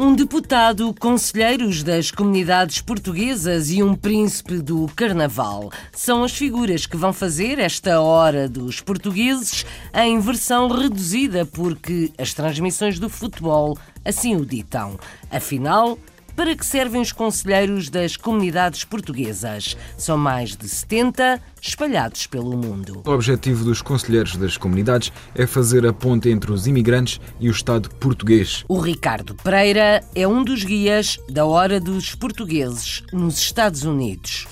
Um deputado, conselheiros das comunidades portuguesas e um príncipe do carnaval são as figuras que vão fazer esta hora dos portugueses em versão reduzida, porque as transmissões do futebol assim o ditam. Afinal, para que servem os conselheiros das comunidades portuguesas? São mais de 70 espalhados pelo mundo. O objetivo dos conselheiros das comunidades é fazer a ponte entre os imigrantes e o Estado português. O Ricardo Pereira é um dos guias da Hora dos Portugueses nos Estados Unidos.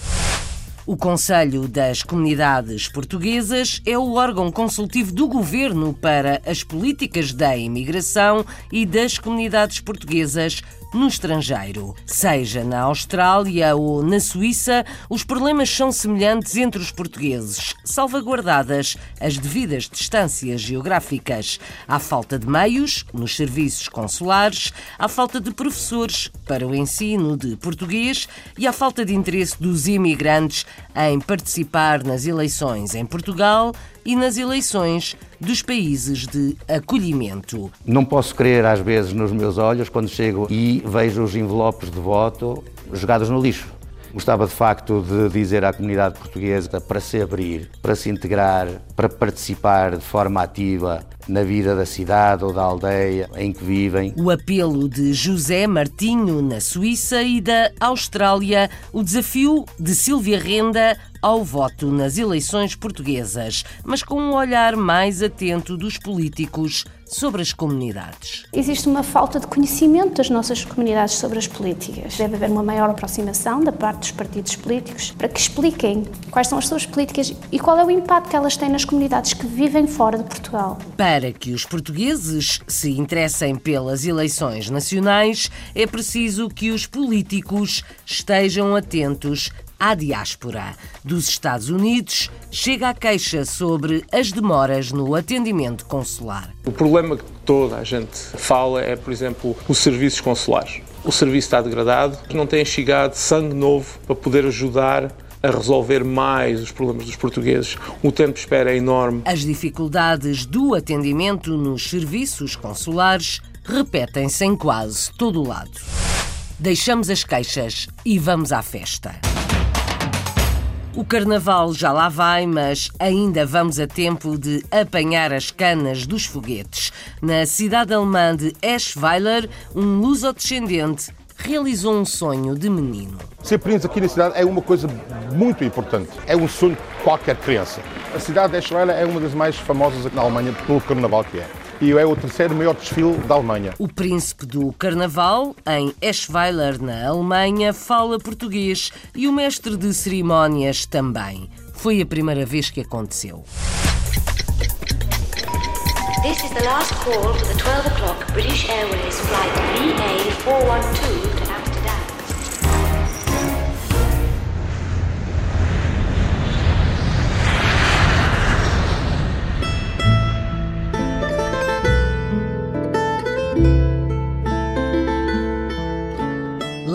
O Conselho das Comunidades Portuguesas é o órgão consultivo do governo para as políticas da imigração e das comunidades portuguesas no estrangeiro. Seja na Austrália ou na Suíça, os problemas são semelhantes entre os portugueses, salvaguardadas as devidas distâncias geográficas. Há falta de meios nos serviços consulares, há falta de professores para o ensino de português e há falta de interesse dos imigrantes em participar nas eleições em Portugal e nas eleições dos países de acolhimento. Não posso crer às vezes nos meus olhos quando chego e vejo os envelopes de voto jogados no lixo. Gostava de facto de dizer à comunidade portuguesa para se abrir, para se integrar, para participar de forma ativa na vida da cidade ou da aldeia em que vivem. O apelo de José Martinho na Suíça e da Austrália, o desafio de Silvia Renda ao voto nas eleições portuguesas, mas com um olhar mais atento dos políticos sobre as comunidades. Existe uma falta de conhecimento das nossas comunidades sobre as políticas. Deve haver uma maior aproximação da parte dos partidos políticos para que expliquem quais são as suas políticas e qual é o impacto que elas têm nas comunidades que vivem fora de Portugal. Para que os portugueses se interessem pelas eleições nacionais, é preciso que os políticos estejam atentos à diáspora. Dos Estados Unidos, chega a queixa sobre as demoras no atendimento consular. O problema que toda a gente fala é, por exemplo, os serviços consulares. O serviço está degradado, não tem chegado sangue novo para poder ajudar a resolver mais os problemas dos portugueses. O tempo de espera é enorme. As dificuldades do atendimento nos serviços consulares repetem-se em quase todo o lado. Deixamos as queixas e vamos à festa. O carnaval já lá vai, mas ainda vamos a tempo de apanhar as canas dos foguetes. Na cidade alemã de Eschweiler, um luso-descendente realizou um sonho de menino. Ser príncipe aqui na cidade é uma coisa muito importante. É um sonho de qualquer criança. A cidade de Eschweiler é uma das mais famosas aqui na Alemanha pelo carnaval que é. E é o terceiro maior desfile da Alemanha. O príncipe do carnaval, em Eschweiler, na Alemanha, fala português e o mestre de cerimónias também. Foi a primeira vez que aconteceu. This is the last call for the 12 o'clock British Airways flight VA412 to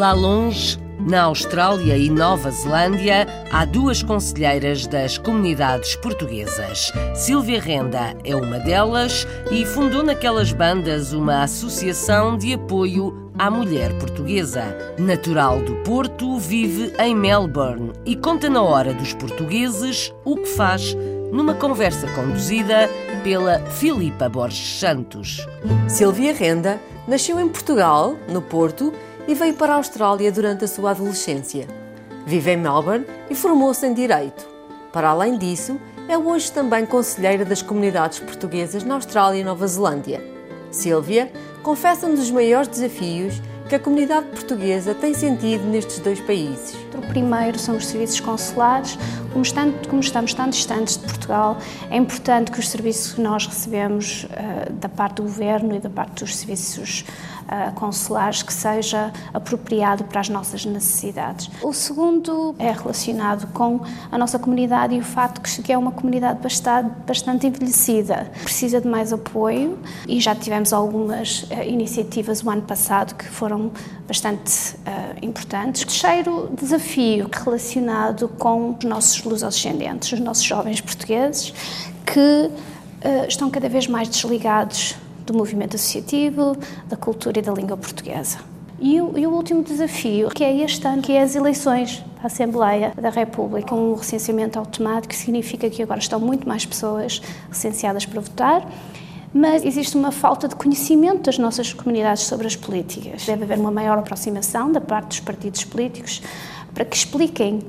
Lá longe, na Austrália e Nova Zelândia, há duas conselheiras das comunidades portuguesas. Silvia Renda é uma delas e fundou naquelas bandas uma associação de apoio à mulher portuguesa. Natural do Porto, vive em Melbourne e conta na hora dos portugueses o que faz numa conversa conduzida pela Filipa Borges Santos. Silvia Renda nasceu em Portugal, no Porto, e veio para a Austrália durante a sua adolescência. Vive em Melbourne e formou-se em Direito. Para além disso, é hoje também conselheira das comunidades portuguesas na Austrália e Nova Zelândia. Silvia confessa um dos maiores desafios que a comunidade portuguesa tem sentido nestes dois países. O primeiro são os serviços consulares, Como, estando, como estamos tão distantes de Portugal, é importante que os serviços que nós recebemos uh, da parte do governo e da parte dos serviços uh, consulares que seja apropriado para as nossas necessidades. O segundo é relacionado com a nossa comunidade e o facto que é uma comunidade bastante, bastante envelhecida, precisa de mais apoio e já tivemos algumas uh, iniciativas o ano passado que foram bastante importantes. O terceiro desafio relacionado com os nossos lusodescendentes, os nossos jovens portugueses, que uh, estão cada vez mais desligados do movimento associativo, da cultura e da língua portuguesa. E o, e o, último desafio, que é este ano, que é as eleições à Assembleia da República. Um recenseamento automático significa que agora estão muito mais pessoas recenseadas para votar, mas existe uma falta de conhecimento das nossas comunidades sobre as políticas. Deve haver uma maior aproximação da parte dos partidos políticos para que expliquem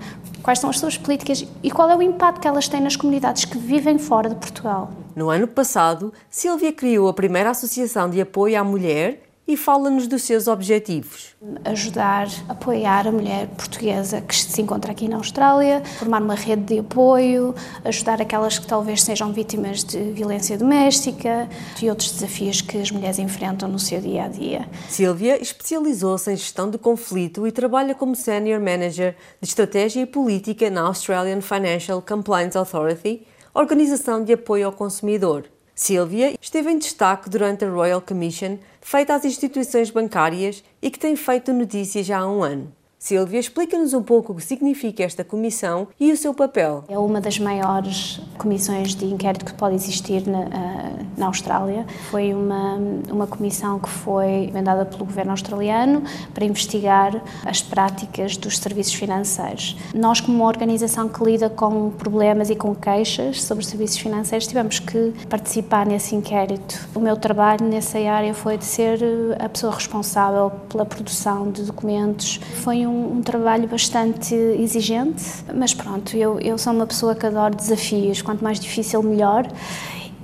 quais são as suas políticas e qual é o impacto que elas têm nas comunidades que vivem fora de Portugal. No ano passado, Silvia criou a primeira associação de apoio à mulher e fala-nos dos seus objetivos. Ajudar, apoiar a mulher portuguesa que se encontra aqui na Austrália, formar uma rede de apoio, ajudar aquelas que talvez sejam vítimas de violência doméstica e outros desafios que as mulheres enfrentam no seu dia a dia. Silvia especializou-se em gestão de conflito e trabalha como Senior Manager de Estratégia e Política na Australian Financial Compliance Authority, organização de apoio ao consumidor. Silvia esteve em destaque durante a Royal Commission feita às instituições bancárias e que tem feito notícias já há um ano. Silvia, explica-nos um pouco o que significa esta comissão e o seu papel. É uma das maiores comissões de inquérito que pode existir na, ah, na Austrália. Foi uma, uma comissão que foi encomendada pelo governo australiano para investigar as práticas dos serviços financeiros. Nós, como uma organização que lida com problemas e com queixas sobre serviços financeiros, tivemos que participar nesse inquérito. O meu trabalho nessa área foi de ser a pessoa responsável pela produção de documentos. Foi um um, um, trabalho bastante exigente, mas pronto, eu, eu sou uma pessoa que adoro desafios, quanto mais difícil, melhor.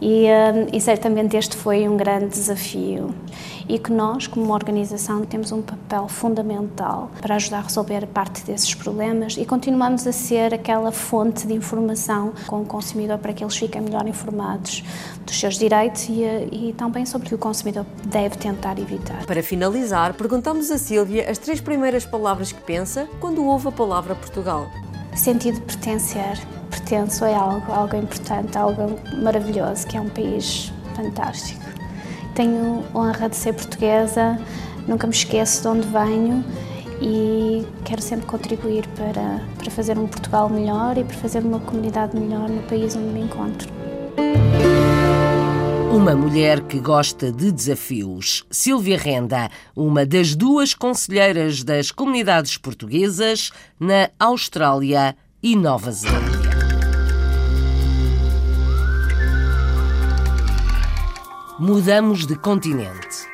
E, um, e, certamente este foi um grande desafio e que nós, como uma organização, temos um papel fundamental para ajudar a resolver parte desses problemas e continuamos a ser aquela fonte de informação com o consumidor para que eles fiquem melhor informados dos seus direitos e, e também sobre o que o consumidor deve tentar evitar. Para finalizar, perguntamos a Sílvia as três primeiras palavras que pensa quando ouve a palavra Portugal. Sentido de pertencer pertenço a algo, algo importante, algo maravilhoso, que é um país fantástico. Tenho honra de ser portuguesa, nunca me esqueço de onde venho e quero sempre contribuir para, para fazer um Portugal melhor e para fazer uma comunidade melhor no país onde me encontro. Uma mulher que gosta de desafios. Silvia Renda, uma das duas conselheiras das comunidades portuguesas na Austrália e Nova Zelândia. mudamos de continente.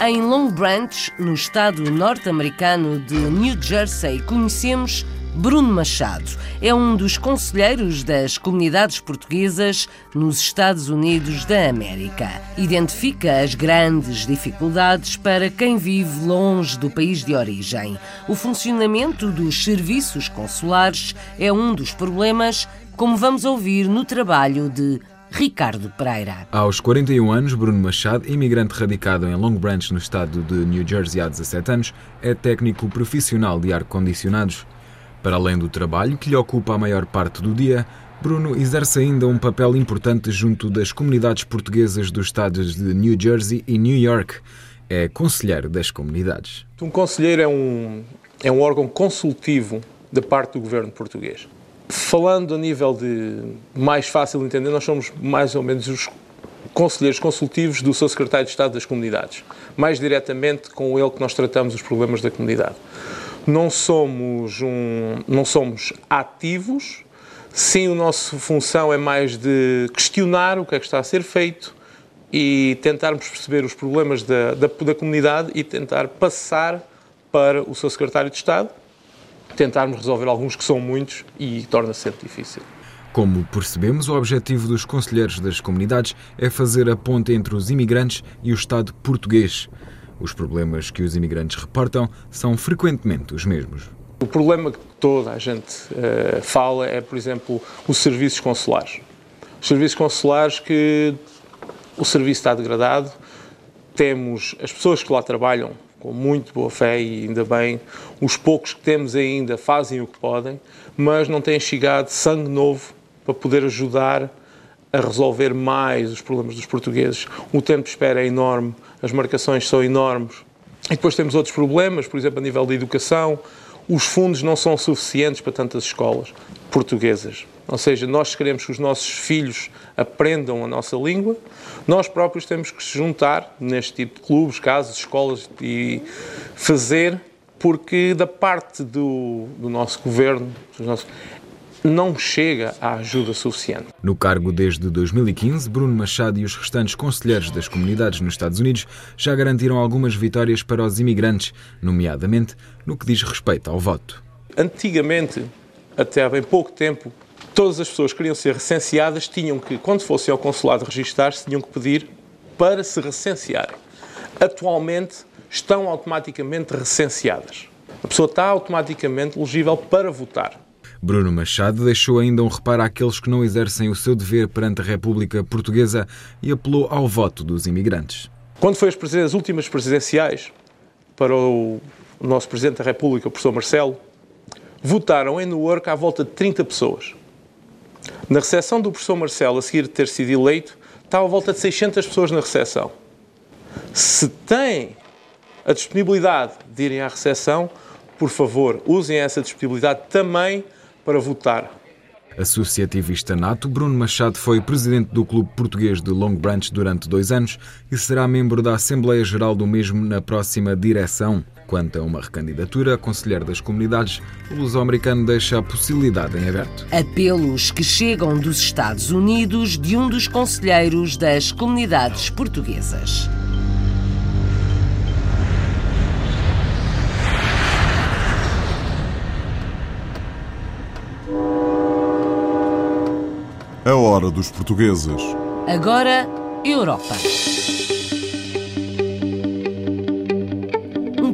Em Long Branch, no estado norte-americano de New Jersey, conhecemos Bruno Machado. É um dos conselheiros das comunidades portuguesas nos Estados Unidos da América. Identifica as grandes dificuldades para quem vive longe do país de origem. O funcionamento dos serviços consulares é um dos problemas como vamos ouvir no trabalho de Ricardo Pereira. Aos 41 anos, Bruno Machado, imigrante radicado em Long Branch, no estado de New Jersey há 17 anos, é técnico profissional de ar-condicionados. Para além do trabalho que lhe ocupa a maior parte do dia, Bruno exerce ainda um papel importante junto das comunidades portuguesas dos estados de New Jersey e New York. É conselheiro das comunidades. Um conselheiro é um, é um órgão consultivo da parte do governo português. Falando a nível de mais fácil de entender, nós somos mais ou menos os conselheiros consultivos do seu secretário de Estado das Comunidades. Mais diretamente com ele que nós tratamos os problemas da comunidade. Não somos, um, não somos ativos, sim, a nossa função é mais de questionar o que é que está a ser feito e tentarmos perceber os problemas da, da, da comunidade e tentar passar para o seu secretário de Estado tentarmos resolver alguns que são muitos e torna-se sempre difícil. Como percebemos, o objetivo dos conselheiros das comunidades é fazer a ponte entre os imigrantes e o Estado português. Os problemas que os imigrantes reportam são frequentemente os mesmos. O problema que toda a gente uh, fala é, por exemplo, os serviços consulares. Os serviços consulares que o serviço está degradado, temos as pessoas que lá trabalham com muito boa fé e ainda bem, os poucos que temos ainda fazem o que podem, mas não têm chegado sangue novo para poder ajudar a resolver mais os problemas dos portugueses. O tempo de espera é enorme, as marcações são enormes. E depois temos outros problemas, por exemplo, a nível da educação, os fundos não são suficientes para tantas escolas portuguesas. Ou seja, nós queremos que os nossos filhos aprendam a nossa língua, nós próprios temos que se juntar neste tipo de clubes, casas, escolas e fazer, porque da parte do, do nosso governo não chega a ajuda suficiente. No cargo desde 2015, Bruno Machado e os restantes conselheiros das comunidades nos Estados Unidos já garantiram algumas vitórias para os imigrantes, nomeadamente no que diz respeito ao voto. Antigamente, até há bem pouco tempo, todas as pessoas que queriam ser recenseadas tinham que, quando fossem ao consulado registar-se, tinham que pedir para se recensearem. Atualmente estão automaticamente recenseadas. A pessoa está automaticamente elegível para votar. Bruno Machado deixou ainda um reparo àqueles que não exercem o seu dever perante a República Portuguesa e apelou ao voto dos imigrantes. Quando foi as, as últimas presidenciais, para o nosso Presidente da República, o professor Marcelo, votaram em Newark à volta de 30 pessoas. Na recepção do professor Marcelo, a seguir de ter sido eleito, estava à volta de 600 pessoas na recepção. Se têm a disponibilidade de irem à recepção, por favor, usem essa disponibilidade também para votar. Associativista nato, Bruno Machado foi presidente do Clube Português de Long Branch durante dois anos e será membro da Assembleia Geral do mesmo na próxima direção. Quanto a uma recandidatura a conselheiro das comunidades, o luso-americano deixa a possibilidade em aberto. Apelos que chegam dos Estados Unidos de um dos conselheiros das comunidades portuguesas. A hora dos portugueses. Agora, Europa.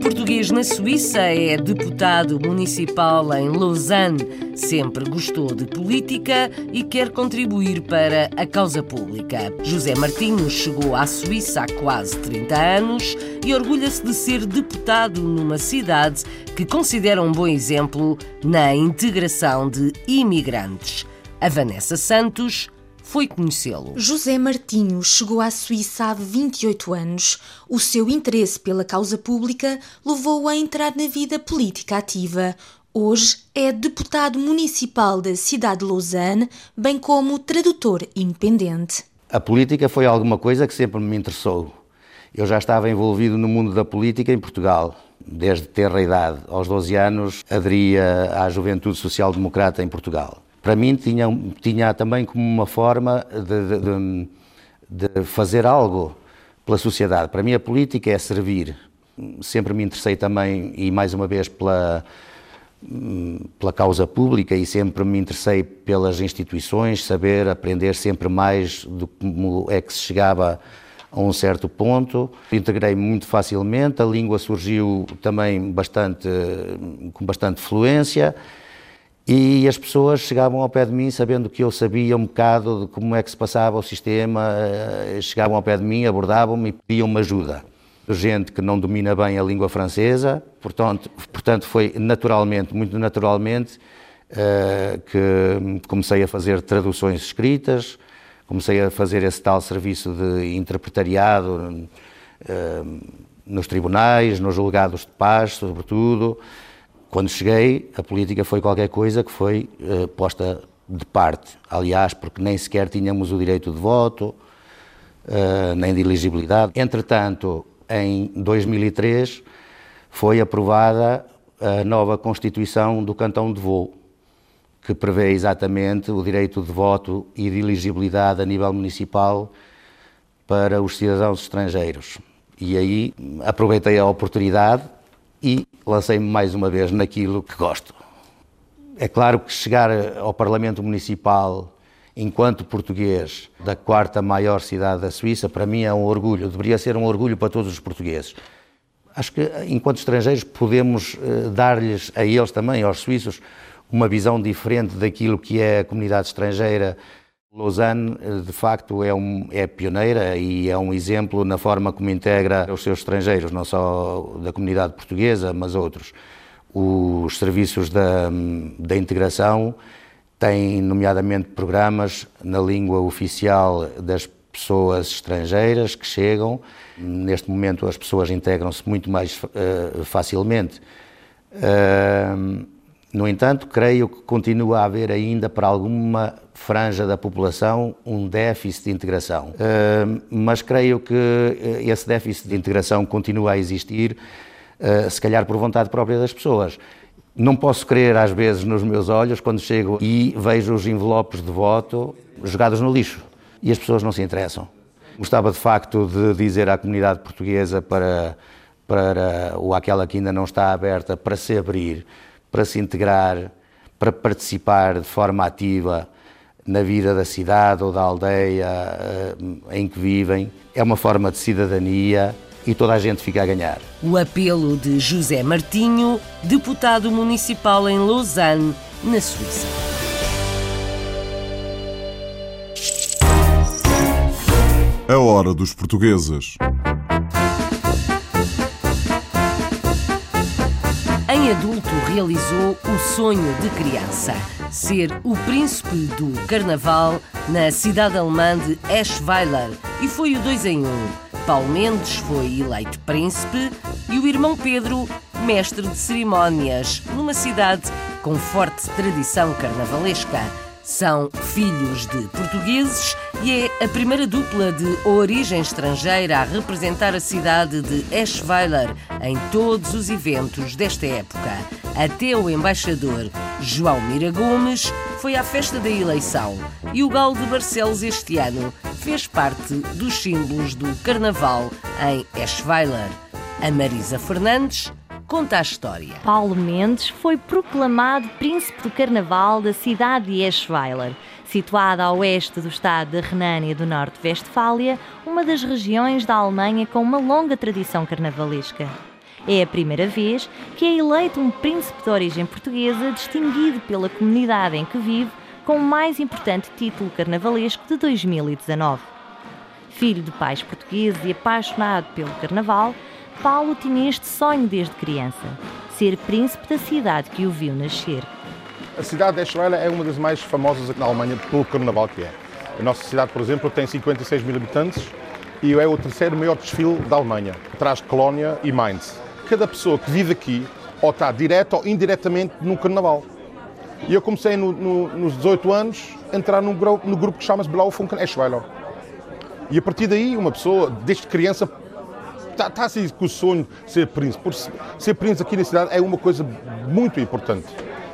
português na Suíça, é deputado municipal em Lausanne, sempre gostou de política e quer contribuir para a causa pública. José Martins chegou à Suíça há quase 30 anos e orgulha-se de ser deputado numa cidade que considera um bom exemplo na integração de imigrantes. A Vanessa Santos foi conhecê-lo. José Martinho chegou à Suíça há 28 anos. O seu interesse pela causa pública levou-o a entrar na vida política ativa. Hoje é deputado municipal da cidade de Lausanne, bem como tradutor independente. A política foi alguma coisa que sempre me interessou. Eu já estava envolvido no mundo da política em Portugal. Desde ter a idade, aos 12 anos, aderia à Juventude Social Democrata em Portugal para mim tinha, tinha também como uma forma de, de, de, fazer algo pela sociedade. Para mim a política é servir. Sempre me interessei também, e mais uma vez, pela, pela causa pública e sempre me interessei pelas instituições, saber, aprender sempre mais do como é que se chegava a um certo ponto. Integrei muito facilmente, a língua surgiu também bastante, com bastante fluência e as pessoas chegavam ao pé de mim sabendo que eu sabia um bocado de como é que se passava o sistema, eh, chegavam ao pé de mim, abordavam-me e pediam-me ajuda. Gente que não domina bem a língua francesa, portanto, portanto foi naturalmente, muito naturalmente, eh, que comecei a fazer traduções escritas, comecei a fazer esse tal serviço de interpretariado eh, nos tribunais, nos julgados de paz, sobretudo. Quando cheguei, a política foi qualquer coisa que foi uh, posta de parte. Aliás, porque nem sequer tínhamos o direito de voto, uh, nem de elegibilidade. Entretanto, em 2003, foi aprovada a nova Constituição do Cantão de Voo, que prevê exatamente o direito de voto e de elegibilidade a nível municipal para os cidadãos estrangeiros. E aí aproveitei a oportunidade e lancei-me mais uma vez naquilo que gosto. É claro que chegar ao Parlamento Municipal enquanto português da quarta maior cidade da Suíça, para mim é um orgulho, deveria ser um orgulho para todos os portugueses. Acho que, enquanto estrangeiros, podemos uh, dar-lhes a eles também, aos suíços, uma visão diferente daquilo que é a comunidade estrangeira. Lausanne, uh, de facto, é, um, é pioneira e é um exemplo na forma como integra os seus estrangeiros, não só da comunidade portuguesa, mas outros. Os serviços da, da integração têm, nomeadamente, programas na língua oficial das pessoas estrangeiras que chegam. Neste momento, as pessoas integram-se muito mais uh, facilmente. Uh, no entanto, creio que continua a haver ainda para alguma franja da população um déficit de integração. Mas creio que esse déficit de integração continua a existir, se calhar por vontade própria das pessoas. Não posso crer, às vezes, nos meus olhos quando chego e vejo os envelopes de voto jogados no lixo e as pessoas não se interessam. Gostava de facto de dizer à comunidade portuguesa para, para ou aquela que ainda não está aberta para se abrir, para se integrar, para participar de forma ativa na vida da cidade ou da aldeia eh, em que vivem. É uma forma de cidadania e toda a gente fica a ganhar. O apelo de José Martinho, deputado municipal em Lausanne, na Suíça. A hora dos portugueses. Adulto realizou o sonho de criança, ser o príncipe do carnaval na cidade alemã de Eschweiler e foi o dois em um. Paulo Mendes foi eleito príncipe e o irmão Pedro mestre de cerimónias numa cidade com forte tradição carnavalesca. São filhos de portugueses e é a primeira dupla de origem estrangeira a representar a cidade de Eschweiler em todos os eventos desta época. Até o embaixador João Mira Gomes foi à festa da eleição e o Galo de Barcelos este ano fez parte dos símbolos do Carnaval em Eschweiler. A Marisa Fernandes conta a história. Paulo Mendes foi proclamado príncipe do carnaval da cidade de Eschweiler, situada a oeste do estado da Renânia do Norte-Westfália, uma das regiões da Alemanha com uma longa tradição carnavalesca. É a primeira vez que é eleito um príncipe de origem portuguesa distinguido pela comunidade em que vive com o mais importante título carnavalesco de 2019. Filho de pais portugueses e apaixonado pelo carnaval, Paulo tinha este sonho desde criança: ser príncipe da cidade que o viu nascer. A cidade de Eschweiler é uma das mais famosas na Alemanha pelo carnaval que é. A nossa cidade, por exemplo, tem 56 mil habitantes e é o terceiro maior desfile da Alemanha, atrás de Colónia e Mainz. Cada pessoa que vive aqui ou está direto ou indiretamente no carnaval. E eu comecei no, no, nos 18 anos a entrar no, no grupo que chama-se Blaufunken Eschweiler. E a partir daí, uma pessoa, desde criança, está, está assim com o sonho de ser príncipe. Por ser príncipe aqui na cidade é uma coisa muito importante.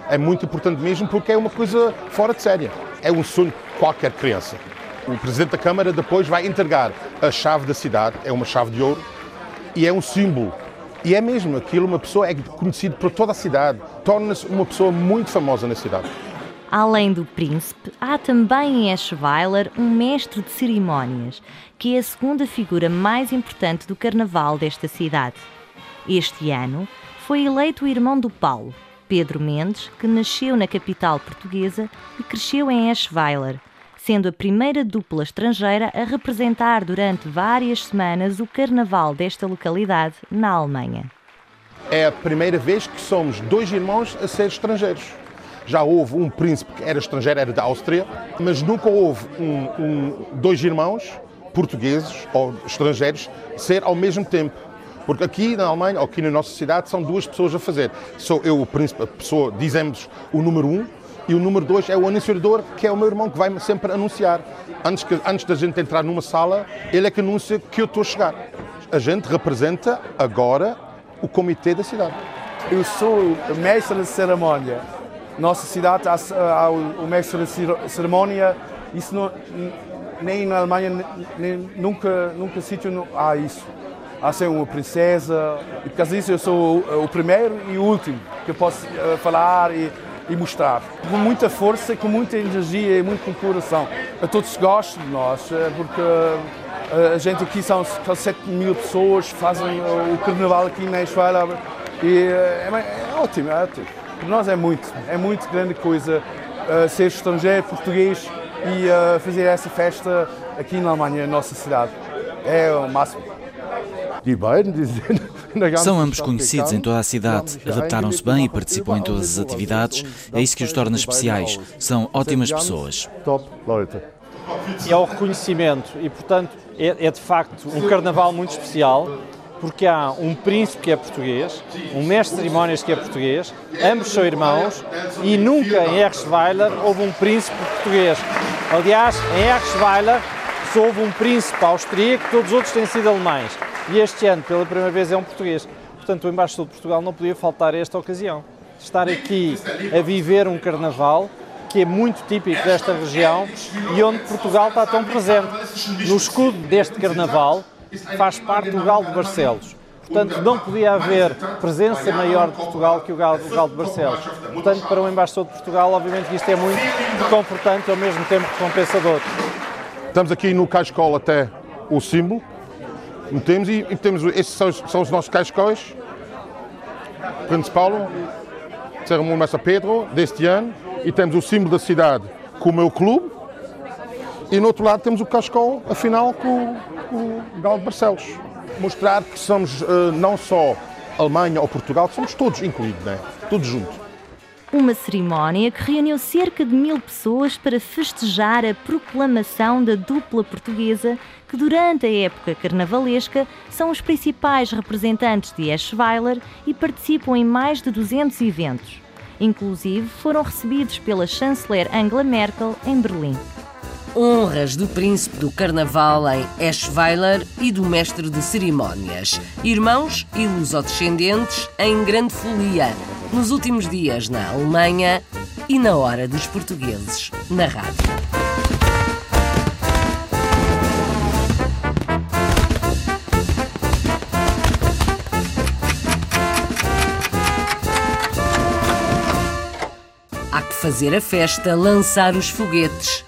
É muito importante mesmo porque é uma coisa fora de série. É um sonho de qualquer criança. O Presidente da Câmara depois vai entregar a chave da cidade, é uma chave de ouro, e é um símbolo. E é mesmo aquilo, uma pessoa é conhecida por toda a cidade, torna-se uma pessoa muito famosa na cidade. Além do príncipe, há também em Eschweiler um mestre de cerimónias, que é a segunda figura mais importante do carnaval desta cidade. Este ano foi eleito o irmão do Paulo, Pedro Mendes, que nasceu na capital portuguesa e cresceu em Eschweiler, sendo a primeira dupla estrangeira a representar durante várias semanas o carnaval desta localidade na Alemanha. É a primeira vez que somos dois irmãos a ser estrangeiros. Já houve um príncipe que era estrangeiro, era da Áustria, mas nunca houve um, um, dois irmãos portugueses ou estrangeiros ser ao mesmo tempo. Porque aqui na Alemanha, ou aqui na nossa cidade, são duas pessoas a fazer. Sou eu o príncipe, a pessoa, dizemos o número um, e o número dois é o anunciador, que é o meu irmão, que vai sempre anunciar. Antes, que, antes da gente entrar numa sala, ele é que anuncia que eu estou a chegar. A gente representa agora o comitê da cidade. Eu sou mestre de cerimónia nossa cidade há, o, mestre de cerimónia, isso não, nem na Alemanha, nem, nunca, nunca sítio há isso. Há ser uma princesa, e por causa disso eu sou o, o primeiro e o último que posso uh, falar e, e, mostrar. Com muita força, com muita energia e muita coração. A todos gostam de nós, eh, porque A gente aqui são 7 mil pessoas, fazem o carnaval aqui na Esfala e é, é, ótimo, é ótimo. Para nós é muito, é muito grande coisa uh, ser estrangeiro, português e uh, fazer essa festa aqui na Alemanha, na nossa cidade. É o máximo. São ambos conhecidos em toda a cidade, adaptaram-se bem e participam em todas as atividades. É isso que os torna especiais. São ótimas pessoas. É o reconhecimento e, portanto, é, é de facto um carnaval muito especial porque há um príncipe que é português, um mestre de cerimónias que é português, ambos são irmãos e nunca em Erchweiler houve um príncipe português. Aliás, em Erchweiler só houve um príncipe austríaco, todos os outros têm sido alemães. E este ano, pela primeira vez, é um português. Portanto, o embaixador de Portugal não podia faltar a esta ocasião. Estar aqui a viver um carnaval que é muito típico desta região e onde Portugal está tão presente. No escudo deste carnaval faz parte do Galo de Barcelos. Portanto, não podia haver presença maior de Portugal que o Galo, de Barcelos. Portanto, para o embaixador de Portugal, obviamente isto é muito confortante e ao mesmo tempo recompensador. Estamos aqui no Cascola até o símbolo, metemos e, e temos, estes são, são os nossos cascóis, Príncipe Paulo, Cerimônia Messa Pedro, deste ano, e temos o símbolo da cidade com o meu clube, e no outro lado temos o cascol, afinal, com, com o Galo de Barcelos. Mostrar que somos uh, não só Alemanha ou Portugal, somos todos incluídos, né? todos juntos. Uma cerimónia que reuniu cerca de mil pessoas para festejar a proclamação da dupla portuguesa, que durante a época carnavalesca são os principais representantes de Eschweiler e participam em mais de 200 eventos. Inclusive, foram recebidos pela chanceler Angela Merkel em Berlim honras do príncipe do carnaval em Eschweiler e do mestre de cerimónias, irmãos e lusodescendentes em grande folia, nos últimos dias na Alemanha e na hora dos portugueses na rádio. Há que fazer a festa, lançar os foguetes